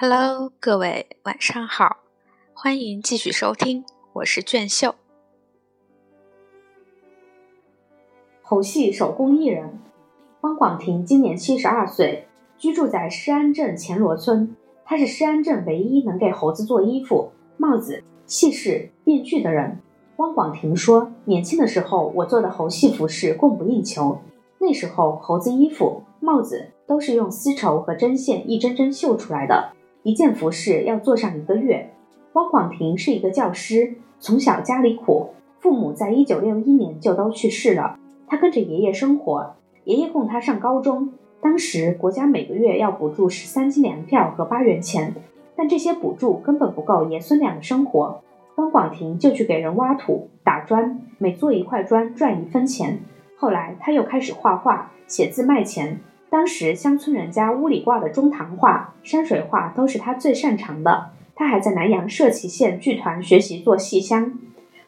Hello，各位晚上好，欢迎继续收听，我是卷秀。猴戏手工艺人汪广庭今年七十二岁，居住在施安镇前罗村。他是施安镇唯一能给猴子做衣服、帽子、戏饰、面具的人。汪广庭说：“年轻的时候，我做的猴戏服饰供不应求。那时候，猴子衣服、帽子都是用丝绸和针线一针针绣出来的。”一件服饰要做上一个月。汪广庭是一个教师，从小家里苦，父母在一九六一年就都去世了。他跟着爷爷生活，爷爷供他上高中。当时国家每个月要补助十三斤粮票和八元钱，但这些补助根本不够爷孙俩的生活。汪广庭就去给人挖土、打砖，每做一块砖赚一分钱。后来他又开始画画、写字卖钱。当时乡村人家屋里挂的中堂画、山水画都是他最擅长的。他还在南阳社旗县剧团学习做戏箱。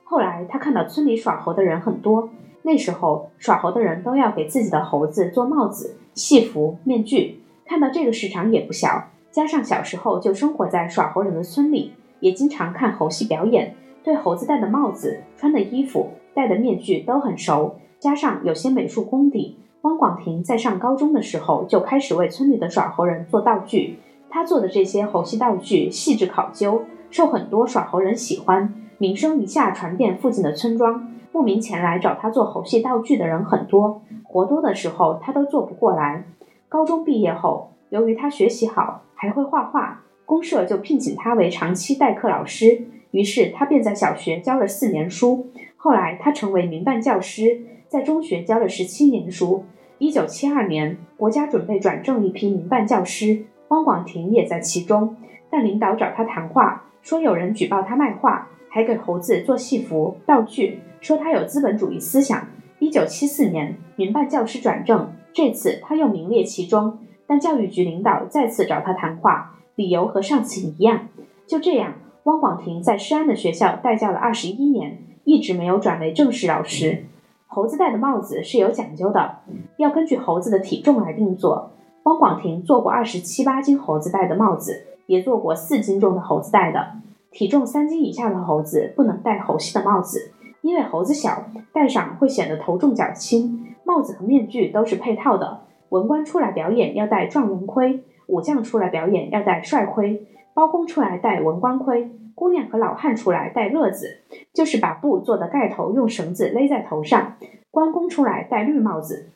后来他看到村里耍猴的人很多，那时候耍猴的人都要给自己的猴子做帽子、戏服、面具，看到这个市场也不小。加上小时候就生活在耍猴人的村里，也经常看猴戏表演，对猴子戴的帽子、穿的衣服、戴的面具都很熟，加上有些美术功底。汪广庭在上高中的时候就开始为村里的耍猴人做道具，他做的这些猴戏道具细致考究，受很多耍猴人喜欢，名声一下传遍附近的村庄。慕名前来找他做猴戏道具的人很多，活多的时候他都做不过来。高中毕业后，由于他学习好，还会画画，公社就聘请他为长期代课老师，于是他便在小学教了四年书。后来他成为民办教师。在中学教了十七年书。一九七二年，国家准备转正一批民办教师，汪广庭也在其中。但领导找他谈话，说有人举报他卖画，还给猴子做戏服道具，说他有资本主义思想。一九七四年，民办教师转正，这次他又名列其中。但教育局领导再次找他谈话，理由和上次一样。就这样，汪广庭在施安的学校代教了二十一年，一直没有转为正式老师。猴子戴的帽子是有讲究的，要根据猴子的体重来定做。汪广庭做过二十七八斤猴子戴的帽子，也做过四斤重的猴子戴的。体重三斤以下的猴子不能戴猴戏的帽子，因为猴子小，戴上会显得头重脚轻。帽子和面具都是配套的，文官出来表演要戴状元盔，武将出来表演要戴帅盔，包公出来戴文官盔。姑娘和老汉出来戴乐子，就是把布做的盖头用绳子勒在头上。关公出来戴绿帽子。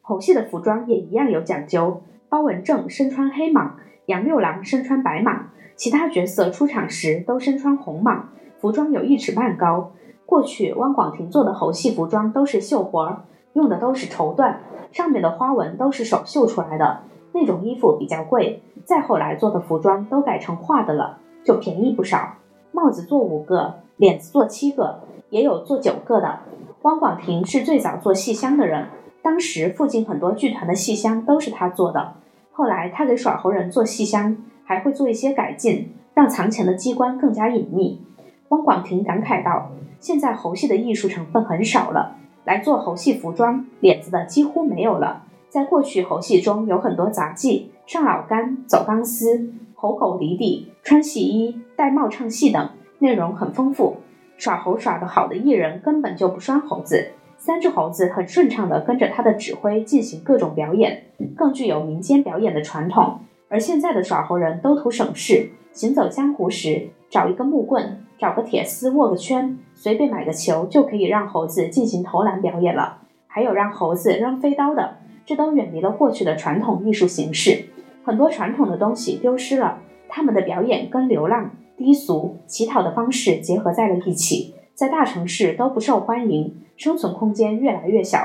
猴戏的服装也一样有讲究。包文正身穿黑蟒，杨六郎身穿白蟒，其他角色出场时都身穿红蟒，服装有一尺半高。过去汪广庭做的猴戏服装都是绣活儿，用的都是绸缎，上面的花纹都是手绣出来的，那种衣服比较贵。再后来做的服装都改成画的了。就便宜不少。帽子做五个，脸子做七个，也有做九个的。汪广庭是最早做戏箱的人，当时附近很多剧团的戏箱都是他做的。后来他给耍猴人做戏箱，还会做一些改进，让藏钱的机关更加隐秘。汪广庭感慨道：“现在猴戏的艺术成分很少了，来做猴戏服装、脸子的几乎没有了。在过去猴戏中有很多杂技，上老杆、走钢丝。”猴狗离地、穿戏衣、戴帽唱戏等，内容很丰富。耍猴耍得好的艺人根本就不拴猴子，三只猴子很顺畅地跟着他的指挥进行各种表演，更具有民间表演的传统。而现在的耍猴人都图省事，行走江湖时找一根木棍，找个铁丝握个圈，随便买个球就可以让猴子进行投篮表演了。还有让猴子扔飞刀的，这都远离了过去的传统艺术形式。很多传统的东西丢失了，他们的表演跟流浪、低俗、乞讨的方式结合在了一起，在大城市都不受欢迎，生存空间越来越小。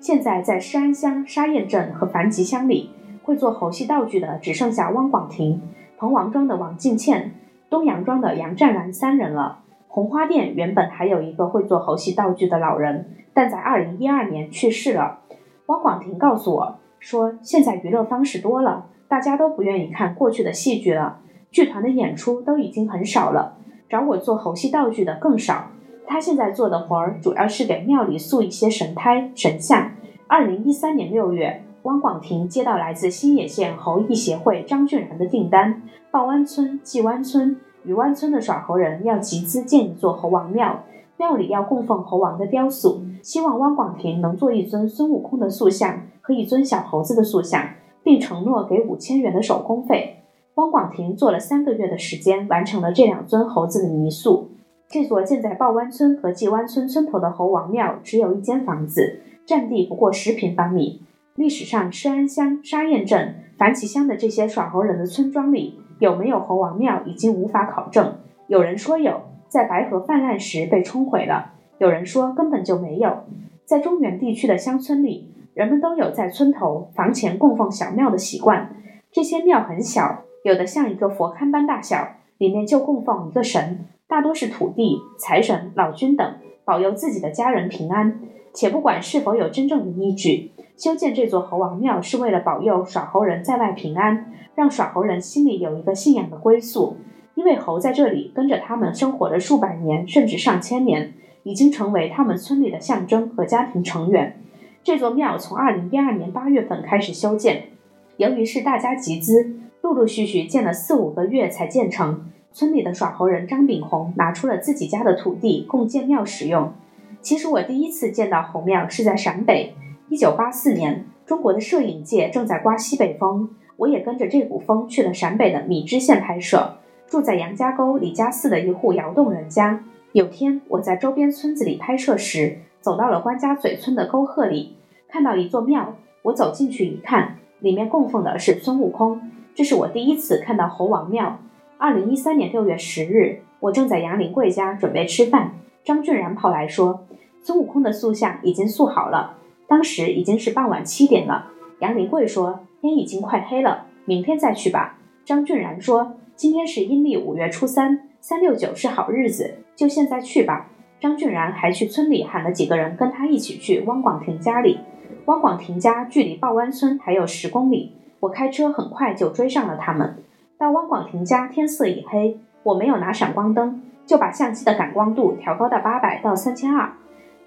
现在在施安乡沙堰镇和樊集乡里，会做猴戏道具的只剩下汪广庭、彭王庄的王敬倩、东阳庄的杨占兰三人了。红花店原本还有一个会做猴戏道具的老人，但在二零一二年去世了。汪广庭告诉我说，现在娱乐方式多了。大家都不愿意看过去的戏剧了，剧团的演出都已经很少了，找我做猴戏道具的更少。他现在做的活儿主要是给庙里塑一些神胎、神像。二零一三年六月，汪广庭接到来自新野县猴艺协会张俊然的订单，报湾村、季湾村、鱼湾村的耍猴人要集资建一座猴王庙，庙里要供奉猴王的雕塑，希望汪广庭能做一尊孙悟空的塑像和一尊小猴子的塑像，并承诺给五千元的手工费。汪广庭做了三个月的时间，完成了这两尊猴子的泥塑。这座建在报湾村和季湾村村头的猴王庙只有一间房子，占地不过十平方米。历史上，施安乡、沙堰镇、樊旗乡的这些耍猴人的村庄里有没有猴王庙，已经无法考证。有人说有，在白河泛滥时被冲毁了；有人说根本就没有。在中原地区的乡村里，人们都有在村头、房前供奉小庙的习惯。这些庙很小，有的像一个佛龛般大小，里面就供奉一个神。大多是土地、财神、老君等，保佑自己的家人平安。且不管是否有真正的依据，修建这座猴王庙是为了保佑耍猴人在外平安，让耍猴人心里有一个信仰的归宿。因为猴在这里跟着他们生活了数百年，甚至上千年，已经成为他们村里的象征和家庭成员。这座庙从二零一二年八月份开始修建，由于是大家集资，陆陆续续建了四五个月才建成。村里的耍猴人张炳红拿出了自己家的土地供建庙使用。其实我第一次见到猴庙是在陕北，一九八四年，中国的摄影界正在刮西北风，我也跟着这股风去了陕北的米脂县拍摄，住在杨家沟李家寺的一户窑洞人家。有天我在周边村子里拍摄时，走到了关家嘴村的沟壑里，看到一座庙，我走进去一看，里面供奉的是孙悟空，这是我第一次看到猴王庙。二零一三年六月十日，我正在杨林贵家准备吃饭，张俊然跑来说，孙悟空的塑像已经塑好了。当时已经是傍晚七点了。杨林贵说，天已经快黑了，明天再去吧。张俊然说，今天是阴历五月初三，三六九是好日子，就现在去吧。张俊然还去村里喊了几个人跟他一起去汪广庭家里。汪广庭家距离报湾村还有十公里，我开车很快就追上了他们。到汪广庭家，天色已黑。我没有拿闪光灯，就把相机的感光度调高到八百到三千二，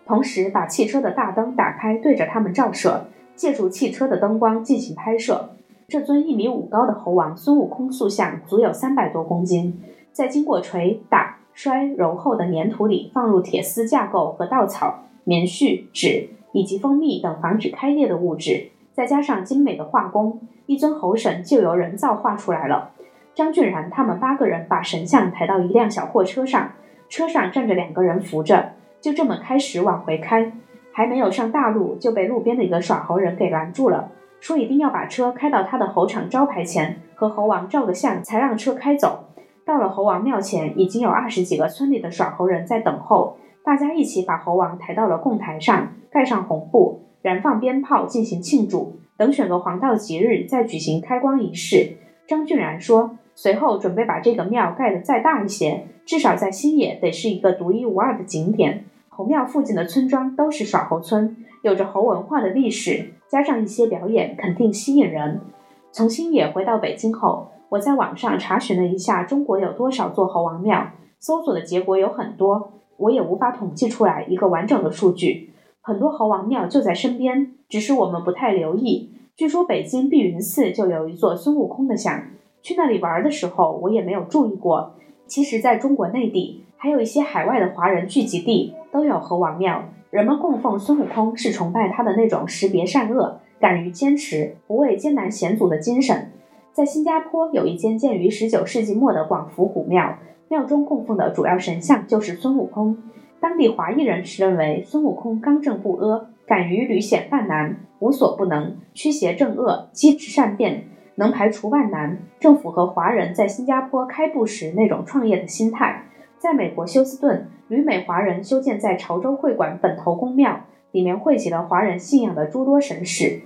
同时把汽车的大灯打开，对着他们照射，借助汽车的灯光进行拍摄。这尊一米五高的猴王孙悟空塑像足有三百多公斤，在经过捶打摔揉后的粘土里放入铁丝架构和稻草、棉絮、纸以及蜂蜜等防止开裂的物质，再加上精美的画工，一尊猴神就由人造画出来了。张俊然他们八个人把神像抬到一辆小货车上，车上站着两个人扶着，就这么开始往回开。还没有上大路，就被路边的一个耍猴人给拦住了，说一定要把车开到他的猴场招牌前，和猴王照个相，才让车开走。到了猴王庙前，已经有二十几个村里的耍猴人在等候，大家一起把猴王抬到了供台上，盖上红布，燃放鞭炮进行庆祝，等选个黄道吉日再举行开光仪式。张俊然说。随后准备把这个庙盖得再大一些，至少在新野得是一个独一无二的景点。猴庙附近的村庄都是耍猴村，有着猴文化的历史，加上一些表演，肯定吸引人。从新野回到北京后，我在网上查询了一下中国有多少座猴王庙，搜索的结果有很多，我也无法统计出来一个完整的数据。很多猴王庙就在身边，只是我们不太留意。据说北京碧云寺就有一座孙悟空的像。去那里玩的时候，我也没有注意过。其实，在中国内地，还有一些海外的华人聚集地都有猴王庙。人们供奉孙悟空，是崇拜他的那种识别善恶、敢于坚持、不畏艰难险阻的精神。在新加坡，有一间建于19世纪末的广福虎庙，庙中供奉的主要神像就是孙悟空。当地华裔人士认为，孙悟空刚正不阿，敢于屡险犯难，无所不能，驱邪正恶，机智善变。能排除万难，正符合华人在新加坡开埠时那种创业的心态。在美国休斯顿，旅美华人修建在潮州会馆本头公庙，里面汇集了华人信仰的诸多神使。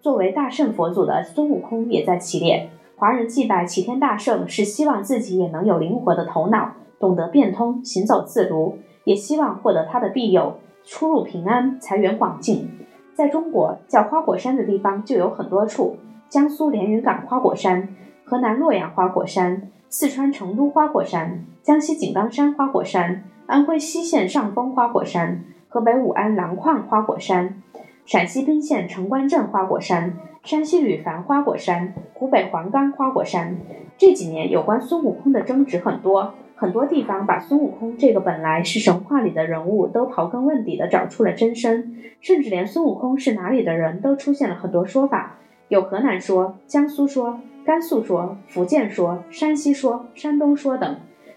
作为大圣佛祖的孙悟空也在其列。华人祭拜齐天大圣，是希望自己也能有灵活的头脑，懂得变通，行走自如，也希望获得他的庇佑，出入平安，财源广进。在中国，叫花果山的地方就有很多处。江苏连云港花果山、河南洛阳花果山、四川成都花果山、江西井冈山花果山、安徽西县上峰花果山、河北武安狼矿花果山、陕西彬县城关镇花果山、山西吕凡花果山、湖北黄冈花果山。这几年有关孙悟空的争执很多，很多地方把孙悟空这个本来是神话里的人物都刨根问底的找出了真身，甚至连孙悟空是哪里的人都出现了很多说法，有河南说、江苏说、甘肃说、福建说、山西说、山东说等。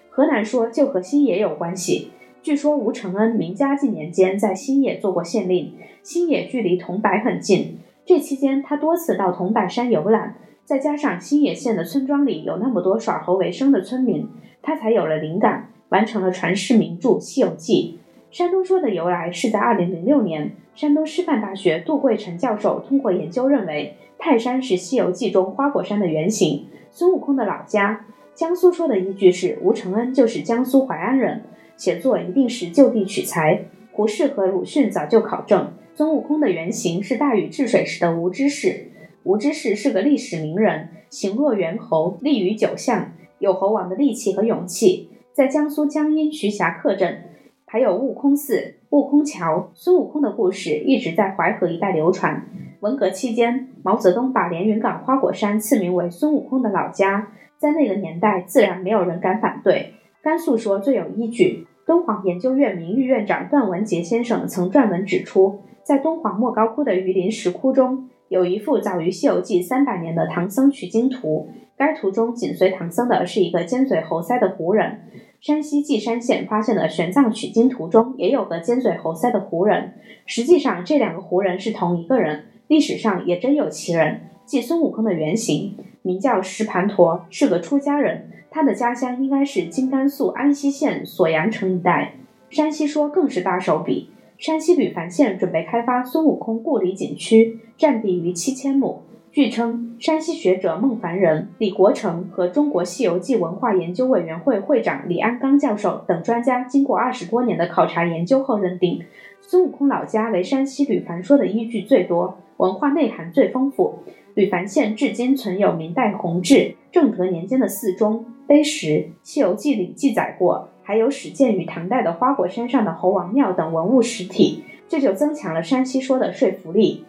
河南说就和星野有关系。据说吴承恩明嘉靖年间在新野做过县令，新野距离桐柏很近。这期间他多次到桐柏山游览，再加上新野县的村庄里有那么多耍猴为生的村民，他才有了灵感，完成了传世名著《西游记》。山东说的由来是在2006年，山东师范大学杜贵成教授通过研究认为，泰山是《西游记》中花果山的原型，孙悟空的老家。江苏说的依据是吴承恩就是江苏淮安人。写作一定是就地取材。胡适和鲁迅早就考证，孙悟空的原型是大禹治水时的吴知世。吴知世是个历史名人，形若猿猴，立于九象，有猴王的力气和勇气。在江苏江阴徐霞客镇，还有悟空寺、悟空桥。孙悟空的故事一直在淮河一带流传。文革期间，毛泽东把连云港花果山赐名为孙悟空的老家，在那个年代，自然没有人敢反对。甘肃说最有依据。敦煌研究院名誉院长段文杰先生曾撰文指出，在敦煌莫高窟的榆林石窟中，有一幅早于《西游记》三百年的唐僧取经图。该图中紧随唐僧的是一个尖嘴猴腮的胡人。山西稷山县发现的玄奘取经图中也有个尖嘴猴腮的胡人。实际上，这两个胡人是同一个人，历史上也真有其人，即孙悟空的原型，名叫石盘陀，是个出家人。他的家乡应该是今甘肃安西县锁阳城一带。山西说更是大手笔，山西吕凡县准备开发孙悟空故里景区，占地逾七千亩。据称，山西学者孟凡仁、李国成和中国西游记文化研究委员会会长李安刚教授等专家，经过二十多年的考察研究后认定，孙悟空老家为山西吕凡说的依据最多，文化内涵最丰富。吕凡县至今存有明代弘治、正德年间的寺钟。碑石，《西游记》里记载过，还有始建于唐代的花果山上的猴王庙等文物实体，这就增强了山西说的说服力。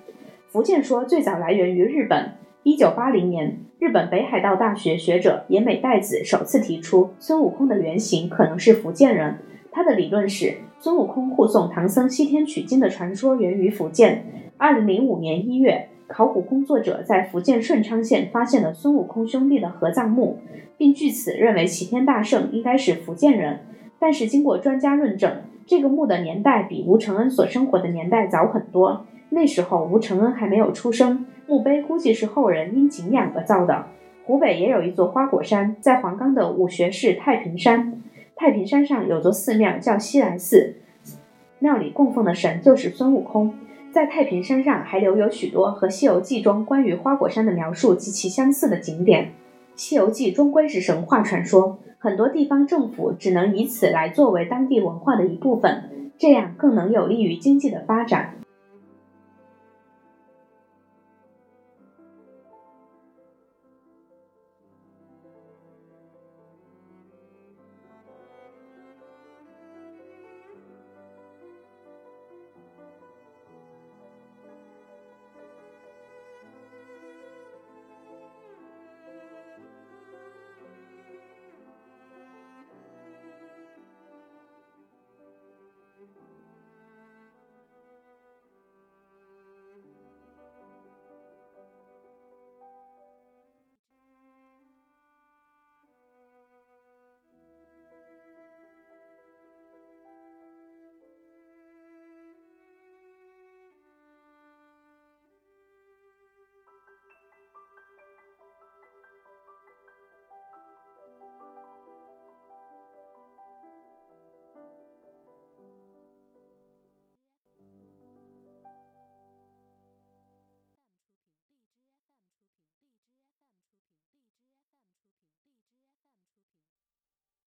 福建说最早来源于日本，一九八零年，日本北海道大学学者野美代子首次提出孙悟空的原型可能是福建人。他的理论是，孙悟空护送唐僧西天取经的传说源于福建。二零零五年一月。考古工作者在福建顺昌县发现了孙悟空兄弟的合葬墓，并据此认为齐天大圣应该是福建人。但是经过专家论证，这个墓的年代比吴承恩所生活的年代早很多。那时候吴承恩还没有出生，墓碑估计是后人因景仰而造的。湖北也有一座花果山，在黄冈的武穴市太平山。太平山上有座寺庙叫西来寺，庙里供奉的神就是孙悟空。在太平山上还留有许多和《西游记》中关于花果山的描述极其相似的景点。《西游记》终归是神话传说，很多地方政府只能以此来作为当地文化的一部分，这样更能有利于经济的发展。